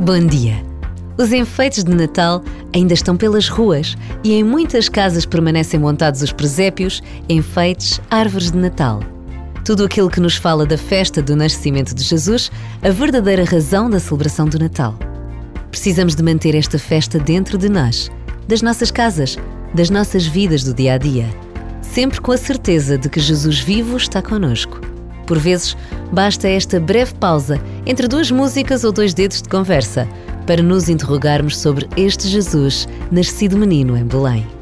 Bom dia! Os enfeites de Natal ainda estão pelas ruas e em muitas casas permanecem montados os presépios, enfeites, árvores de Natal. Tudo aquilo que nos fala da festa do nascimento de Jesus, a verdadeira razão da celebração do Natal. Precisamos de manter esta festa dentro de nós, das nossas casas, das nossas vidas do dia a dia, sempre com a certeza de que Jesus vivo está conosco. Por vezes, basta esta breve pausa entre duas músicas ou dois dedos de conversa para nos interrogarmos sobre este Jesus, nascido menino em Belém.